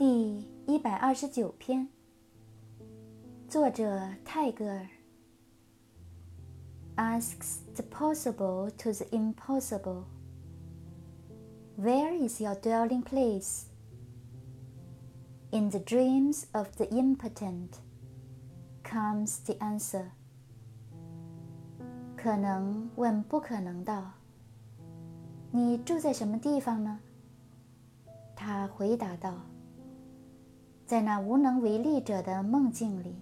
第一百二十九篇，作者泰戈尔。Asks the possible to the impossible. Where is your dwelling place? In the dreams of the impotent comes the answer. 可能问不可能道：“你住在什么地方呢？”他回答道：“在那无能为力者的梦境里。”